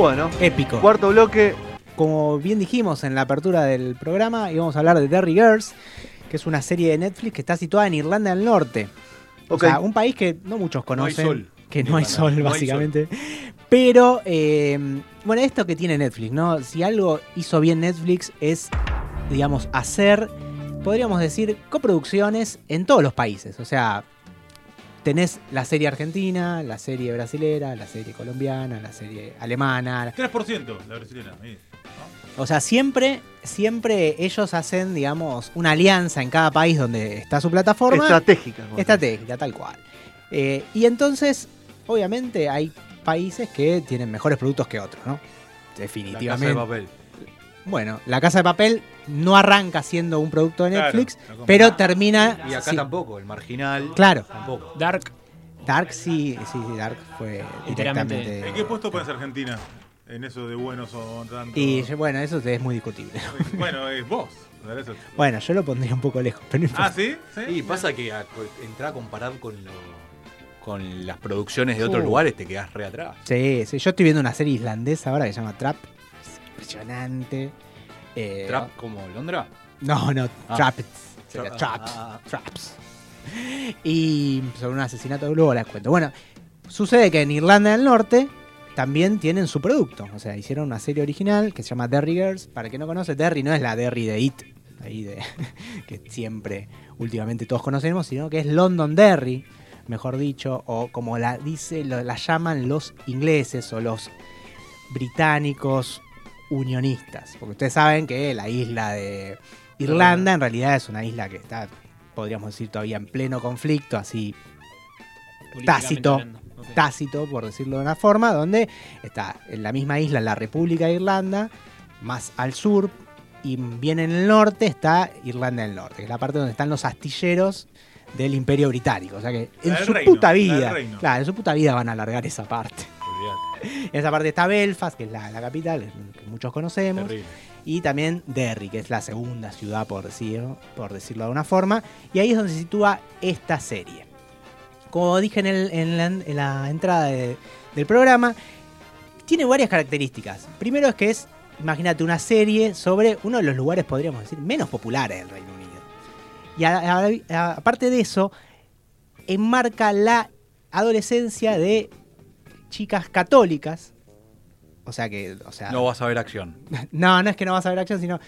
Bueno, Épico. cuarto bloque. Como bien dijimos en la apertura del programa, íbamos a hablar de Derry Girls, que es una serie de Netflix que está situada en Irlanda del Norte. O sea, un país que no muchos No hay conocen. sol. Que no hay sol, no hay básicamente. Pero, eh, bueno, esto que tiene Netflix, ¿no? Si algo hizo bien Netflix es, digamos, hacer, podríamos decir, coproducciones en todos los países. O sea, tenés la serie argentina, la serie brasilera, la serie colombiana, la serie alemana, 3% la brasileña. ahí. o sea, siempre, siempre ellos hacen, digamos, una alianza en cada país donde está su plataforma. Estratégica. estratégica, tal cual. Eh, y entonces, obviamente, hay países que tienen mejores productos que otros, ¿no? La casa Definitivamente. de papel. Bueno, La Casa de Papel no arranca siendo un producto de Netflix, pero termina. Y acá sí, tampoco, el marginal. Claro. Tampoco. Dark, Dark sí, sí, sí, Dark fue directamente. ¿En qué puesto pones Argentina? En eso de buenos o tanto. Y bueno, eso es muy discutible. Bueno, es vos. Bueno, yo lo pondría un poco lejos, pero no importa. Ah, ¿sí? ¿Sí? Y pasa que a- entrar a comparar con lo- con las producciones de otros Uh. lugares te quedás re atrás. Sí, sí, yo estoy viendo una serie islandesa ahora que se llama Trap. Es impresionante. Eh, Trap como Londra. No, no, Ah. Trapped. Sería Tra- traps. ah. Traps. Y sobre un asesinato, luego les cuento. Bueno, sucede que en Irlanda del Norte también tienen su producto. O sea, hicieron una serie original que se llama Derry Girls. Para el que no conoce, Derry no es la Derry de It, ahí de, que siempre, últimamente todos conocemos, sino que es London Derry, mejor dicho, o como la dice, lo- la llaman los ingleses o los británicos unionistas. Porque ustedes saben que la isla de Irlanda en realidad es una isla que está, podríamos decir, todavía en pleno conflicto, así Tácito. tácito, por decirlo de una forma, donde está en la misma isla la República de Irlanda, más al sur, y bien en el norte está Irlanda del Norte, que es la parte donde están los astilleros del Imperio Británico. O sea que en su reino, puta vida, claro, en su puta vida van a alargar esa parte. En esa parte está Belfast, que es la, la capital, que muchos conocemos. Terrible. y también Derry, que es la segunda ciudad, por, decir, por decirlo de una forma. Y ahí es donde se sitúa esta serie. Como dije en, el- en la, en la entrada de- del programa, tiene varias características. Primero es que es, imagínate, una serie sobre uno de los lugares, podríamos decir, menos populares del Reino Unido. Y a- a- a- aparte de eso, enmarca la adolescencia de chicas católicas. O sea que, o sea, No vas a ver acción. no, no es que no vas a ver acción, sino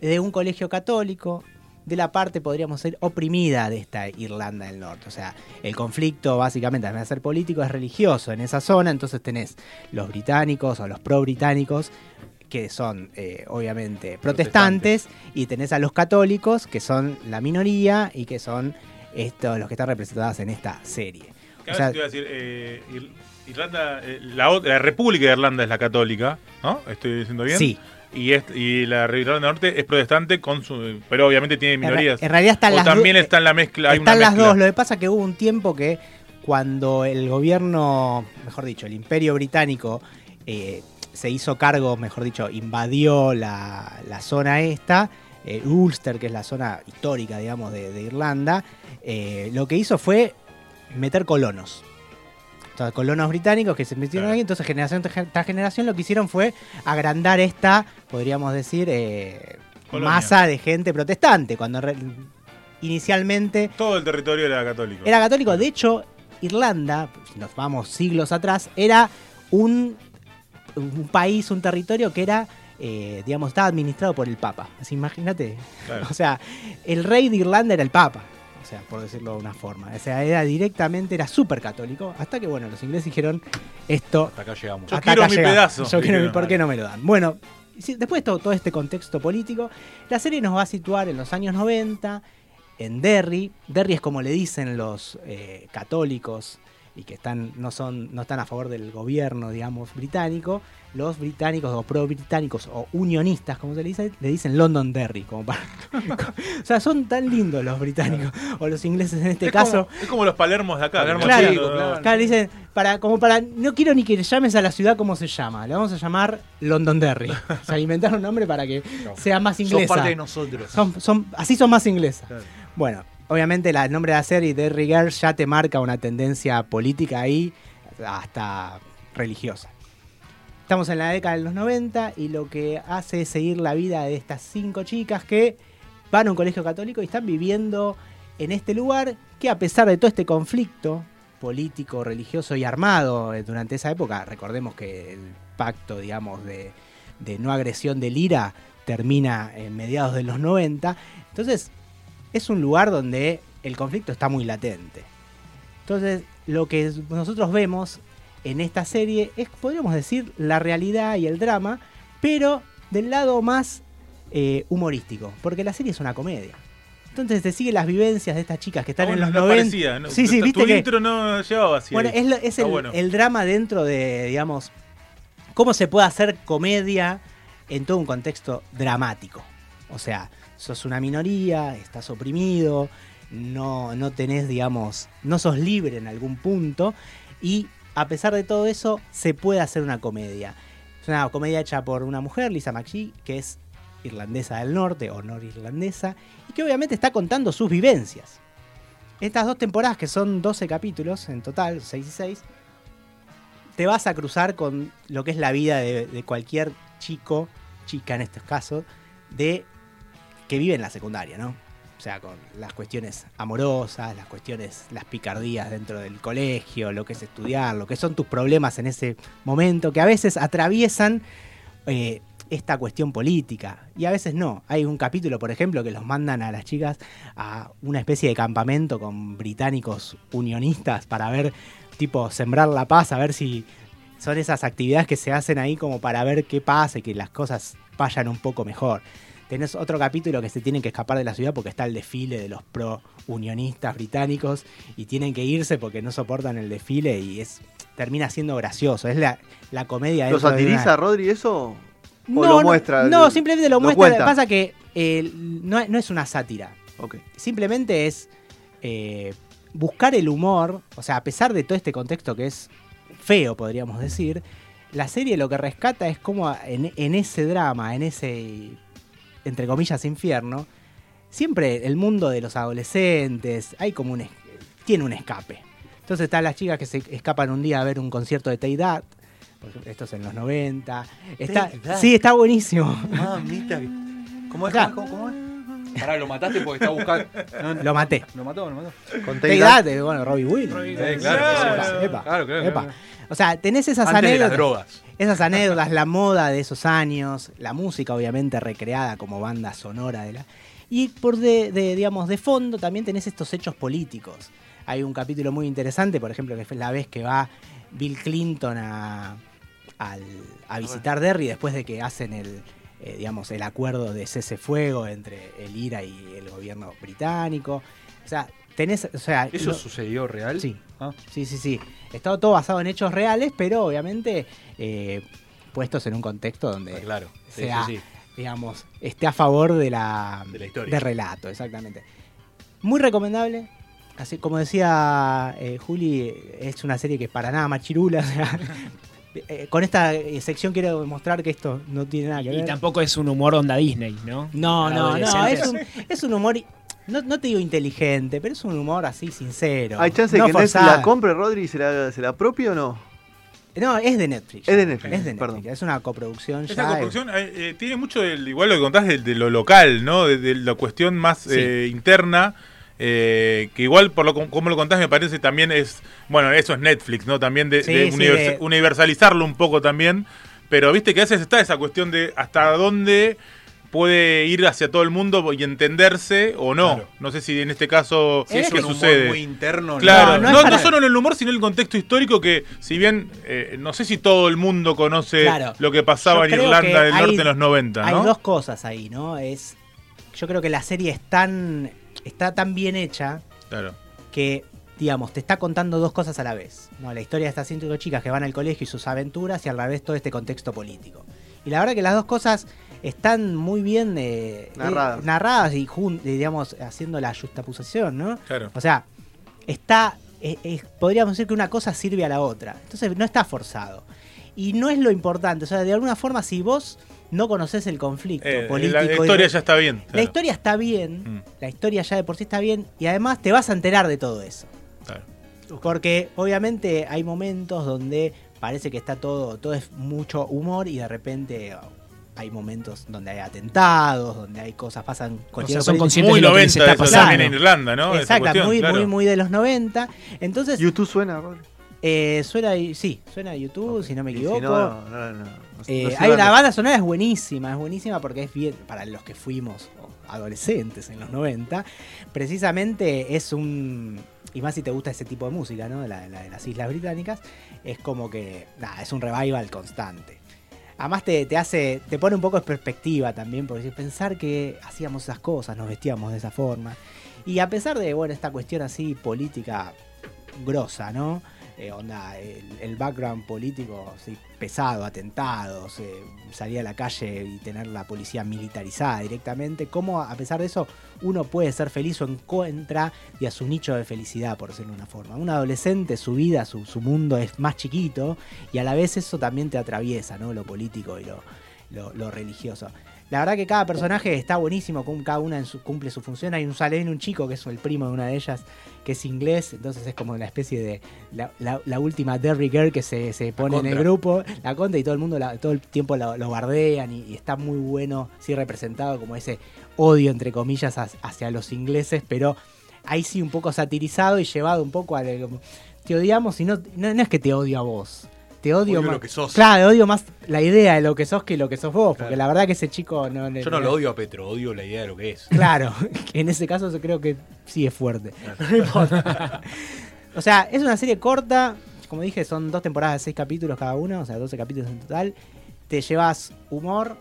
de un colegio católico, de la parte, podríamos ser, oprimida de esta Irlanda del Norte. O sea, el conflicto, básicamente, además de ser político, es religioso en esa zona. Entonces tenés los británicos o los pro-británicos, que son, eh, obviamente, protestantes, y tenés a los católicos, que son la minoría y que son estos, los que están representados en esta serie. Que O a sea, ver si te iba a decir, eh, Ir- Irlanda, eh, la, República de Irlanda es la católica, ¿no? ¿Estoy diciendo bien? sí. Y, es- y la Irlanda del Norte es protestante, con su, pero obviamente tiene minorías. en realidad están o las también está en la mezcla. Hay Están una las mezcla. dos. Lo que pasa es que hubo un tiempo que cuando el gobierno, mejor dicho, el imperio británico eh, se hizo cargo, mejor dicho, invadió la, la zona esta, eh, Ulster, que es la zona histórica, digamos, de, de Irlanda, eh, lo que hizo fue meter colonos. Entonces, colonos británicos que se metieron Claro. ahí, entonces generación tras generación lo que hicieron fue agrandar esta, podríamos decir, eh, masa de gente protestante, cuando re- inicialmente Todo el territorio era católico. era católico. De hecho, Irlanda, si nos vamos siglos atrás, era un, un país, un territorio que era eh, digamos, estaba administrado por el Papa. Así, imagínate. Claro. O sea, el rey de Irlanda era el Papa. O sea, por decirlo de una forma. O sea, era directamente, era súper católico. Hasta que, bueno, los ingleses dijeron, esto Hasta acá llegamos. Yo quiero acá mi llegamos. pedazo. Yo quiero mi, Dijeron. ¿por qué no me lo dan? Bueno, después de todo, todo este contexto político, la serie nos va a situar en los años 90, en Derry. Derry es como le dicen los eh, católicos y que están, no, son, no están a favor del gobierno, digamos, británico. Los británicos o pro-británicos o unionistas, como se le dice, le dicen London Derry. Como para, o sea, son tan lindos los británicos o los ingleses en este es, caso. como, es como los Palermos de acá. Palermo Claro. chico, claro. Claro, le dicen, para, como para, no quiero ni que le llames a la ciudad como se llama, le vamos a llamar Londonderry. o sea, inventaron un nombre para que No. sea más inglesa. parte de nosotros. Son- son- así son más inglesas. Claro. Bueno, obviamente la- el nombre de la serie, Derry Girls, ya te marca una tendencia política ahí, hasta religiosa. Estamos en la década de los 90 y lo que hace es seguir la vida de estas cinco chicas que van a un colegio católico y están viviendo en este lugar que a pesar de todo este conflicto político, religioso y armado eh, durante esa época, recordemos que el pacto, digamos, de, de no agresión del IRA termina en mediados de los 90, entonces es un lugar donde el conflicto está muy latente. Entonces, lo que nosotros vemos en esta serie es, podríamos decir, la realidad y el drama, pero del lado más eh, humorístico, porque la serie es una comedia. Entonces te sigue las vivencias de estas chicas que están Ah, en los no 90. parecía, ¿no? Sí, sí, Tu- viste tu que intro no llevaba así. bueno, ahí. es, lo- es el, bueno. el drama dentro de, digamos, cómo se puede hacer comedia en todo un contexto dramático. O sea, sos una minoría, estás oprimido, no, no tenés, digamos, no sos libre en algún punto y a pesar de todo eso se puede hacer una comedia. Es una comedia hecha por una mujer, Lisa McGee, que es irlandesa del norte o norirlandesa y que obviamente está contando sus vivencias. Estas dos temporadas, que son 12 capítulos en total, 6 y 6, te vas a cruzar con lo que es la vida de, de cualquier chico, chica en estos casos, de que vive en la secundaria, ¿no? O sea, con las cuestiones amorosas, las cuestiones, las picardías dentro del colegio, lo que es estudiar, lo que son tus problemas en ese momento, que a veces atraviesan eh, esta cuestión política y a veces no. Hay un capítulo, por ejemplo, que los mandan a las chicas a una especie de campamento con británicos unionistas para ver, tipo, sembrar la paz, a ver si son esas actividades que se hacen ahí como para ver qué pasa y que las cosas vayan un poco mejor. Tenés otro capítulo que se tienen que escapar de la ciudad porque está el desfile de los pro-unionistas británicos y tienen que irse porque no soportan el desfile y es termina siendo gracioso. Es la, la comedia ¿Lo dentro de una- satiriza Rodri eso? no, lo no, muestra? No, simplemente lo, lo muestra. cuenta? Pasa que eh, no, no es una sátira. Simplemente es eh, buscar el humor. O sea, a pesar de todo este contexto que es feo, podríamos decir, la serie lo que rescata es como en, en ese drama, en ese, entre comillas, infierno, siempre el mundo de los adolescentes, hay como un... tiene un escape. Entonces están las chicas que se escapan un día a ver un concierto de ejemplo, esto es en los 90. Está, Tay Dad. sí, está buenísimo. Mamita. ¿Cómo es? Acá. ¿Cómo, cómo es? Pará, lo mataste porque está buscando. No, no, Lo maté. ¿Lo mató? ¿Lo mató? Con eh, bueno, Robbie Williams. Eh, Epa, claro, sí, epa, claro, claro, epa. claro. O sea, tenés esas Antes de las anécdotas. drogas. Esas anécdotas, la moda de esos años, la música obviamente recreada como banda sonora de la. Y por de, de, digamos, de fondo también tenés estos hechos políticos. Hay un capítulo muy interesante, por ejemplo, que fue la vez que va Bill Clinton a, al- a visitar Derry después de que hacen el, eh, digamos, el acuerdo de cese fuego entre el IRA y el gobierno británico. O sea, tenés, o sea, ¿Eso lo- sucedió real? Sí. Ah. Sí, sí, sí. Está todo basado en hechos reales, pero obviamente eh, puestos en un contexto donde, Ah, claro. Sí, sea, sí, sí. digamos, esté a favor de la, De la historia. de relato, exactamente. Muy recomendable. Así como decía eh, Juli, es una serie que para nada machirula. o sea, eh, con esta eh, sección quiero demostrar que esto no tiene nada que ver. Y tampoco es un humor onda Disney, ¿no? No, no, no, es un, es un humor, no, no te digo inteligente, pero es un humor así sincero. ¿Hay chance de no que Netflix forzado. la compre, Rodri, y se la, se la apropie o no? No, es de Netflix. Es de Netflix, Es de Netflix. perdón. Es una coproducción ya. Esa construcción eh, eh, tiene mucho del, igual lo que contás de, de lo local, ¿no? De, de la cuestión más Sí. eh, interna, eh, que igual por lo com- como lo contás me parece también es, bueno, eso es Netflix, ¿no? También de, Sí, de sí, univers- de- universalizarlo un poco también, Pero viste que a veces está esa cuestión de hasta dónde puede ir hacia todo el mundo y entenderse o no. Claro. No sé si en este caso Si es qué un humor sucede. muy interno. Claro, No, no, no es para- no solo en el humor, sino en el contexto histórico que, si bien eh, no sé si todo el mundo conoce Claro. lo que pasaba Yo en Irlanda que del hay- Norte en los 90, Hay dos cosas ahí, ¿no? Es, yo creo que la serie es tan, está tan bien hecha Claro. que, digamos, te está contando dos cosas a la vez. ¿no? La historia de estas cinco chicas que van al colegio y sus aventuras y a la vez todo este contexto político. Y la verdad que las dos cosas están muy bien eh, Narradas. eh, narradas y, jun- eh, digamos, haciendo la justaposición, ¿no? Claro. O sea, está. eh, eh, podríamos decir que una cosa sirve a la otra. Entonces no está forzado. Y no es lo importante. O sea, de alguna forma, si vos no conoces el conflicto Eh, político. la y- historia ya está bien. La claro. historia está bien. Mm, La historia ya de por sí está bien. Y además te vas a enterar de todo eso. claro. Porque obviamente hay momentos donde parece que está todo, todo es mucho humor y de repente hay momentos donde hay atentados, donde hay cosas, pasan O cualquier sea, son cosa. conscientes Muy de lo que 90 les está eso pasando. en Irlanda, ¿no? Exacto, cuestión, muy, claro. muy, muy de los 90. Entonces, YouTube suena, Rodri. eh, suena, sí, suena a YouTube, si no me Y si equivoco. no, no, no, no, Eh, hay una banda sonora es buenísima, es buenísima porque es bien para los que fuimos adolescentes en los 90. Precisamente es un y más si te gusta ese tipo de música, ¿no? De, la- la de las Islas Británicas, es como que nada, es un revival constante. Además te, te hace, te pone un poco de perspectiva también, porque pensar que hacíamos esas cosas, nos vestíamos de esa forma. Y a pesar de, bueno, esta cuestión así política grosa, ¿no? Eh, onda, el, el background político así, pesado, atentados, salir a la calle y tener la policía militarizada directamente, cómo a pesar de eso uno puede ser feliz o encuentra y a su nicho de felicidad, por decirlo de una forma. Un adolescente, su vida, su, su mundo es más chiquito y a la vez eso también te atraviesa, ¿no? Lo político y lo- lo religioso. La verdad que cada personaje está buenísimo, cada una en su- cumple su función. Hay un salen un chico que es el primo de una de ellas, que es inglés, entonces es como una especie de la, la- la última Derry Girl que se, se pone en el grupo, la contra y todo el mundo la- todo el tiempo lo, lo bardean y, y está muy bueno, sí representado como ese odio entre comillas hacia, hacia los ingleses, pero ahí sí un poco satirizado y llevado un poco a como, te odiamos y no, no, no es que te odio a vos. Te odio, Odio más. lo que sos. Claro, odio más la idea de lo que sos que lo que sos vos. Porque Claro. la verdad que ese chico no le. Yo no lo odio a Petro, odio la idea de lo que es. Claro, que en ese caso yo creo que sí es fuerte. No importa. o sea, es una serie corta. Como dije, son dos temporadas de seis capítulos cada uno, o sea, 12 capítulos en total. Te llevas humor,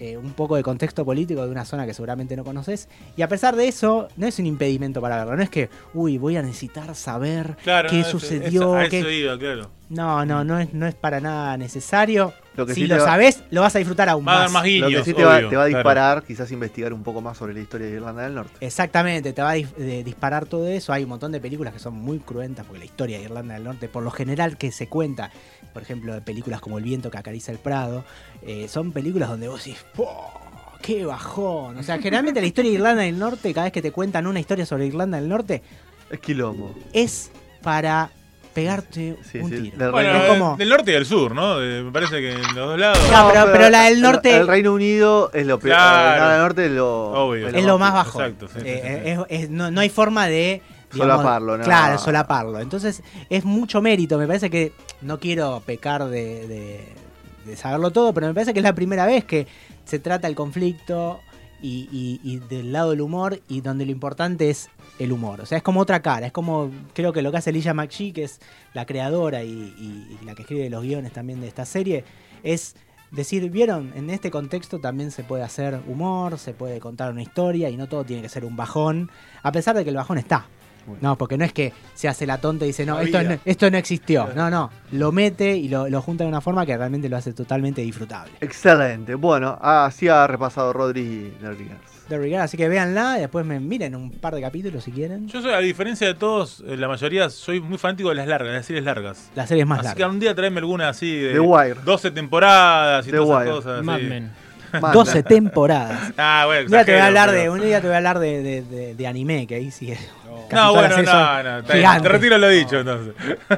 eh, un poco de contexto político de una zona que seguramente no conoces. Y a pesar de eso, no es un impedimento para verlo. No es que, uy, voy a necesitar saber Claro, qué no, sucedió. es- a qué- eso iba, claro. No, no, no es, no es para nada necesario. Lo que si sí lo va- sabés, lo vas a disfrutar aún Va a dar más. más Lo que sí te va, obvio, te va a claro. disparar, quizás investigar un poco más sobre la historia de Irlanda del Norte. Exactamente, te va a dis- de- disparar todo eso. Hay un montón de películas que son muy cruentas, porque la historia de Irlanda del Norte, por lo general que se cuenta, por ejemplo, de películas como El viento que acaricia el Prado, eh, son películas donde vos decís, "Po, ¡qué bajón! O sea, generalmente la historia de Irlanda del Norte, cada vez que te cuentan una historia sobre Irlanda del Norte, Es quilombo. es para pegarte Sí, un sí, tiro. del Bueno, es eh, como... del norte y del sur, ¿no? Eh, me parece que en los dos lados. No, pero- pero la del norte- El, el Reino Unido es lo peor. Claro. Irlanda del Norte es lo, Obvio. es lo más bajo. Exacto, sí, Eh, sí, sí. es- es- no, no hay forma de Solaparlo, ¿no? Claro, solaparlo. Entonces es mucho mérito. Me parece que no quiero pecar de, de- de saberlo todo, pero me parece que es la primera vez que se trata el conflicto y, y- y del lado del humor y donde lo importante es el humor. O sea, es como otra cara. Es como, creo que lo que hace Lilla McGee, que es la creadora y la que escribe los guiones también de esta serie, es decir, vieron, en este contexto también se puede hacer humor, se puede contar una historia y no todo tiene que ser un bajón, a pesar de que el bajón está. No, porque no es que se hace la tonta y dice, no, esto no, esto no existió. No, no, lo mete y lo, lo junta de una forma que realmente lo hace totalmente disfrutable. Excelente. Bueno, así ha repasado Rodri Regard, así que véanla y después me miren un par de capítulos si quieren. Yo soy, a diferencia de todos, eh, la mayoría, soy muy fanático de las largas, de las series largas. La serie es más así larga. que un día traeme alguna así de The Wire. 12 temporadas y The todas Wire. esas cosas. Mad. Men. Manda. 12 temporadas. Ah, bueno, Un día te voy a hablar de, un día te voy a hablar de, de- de- de anime, que ahí sí. casi No, bueno, no, no. Te retiro lo dicho, entonces.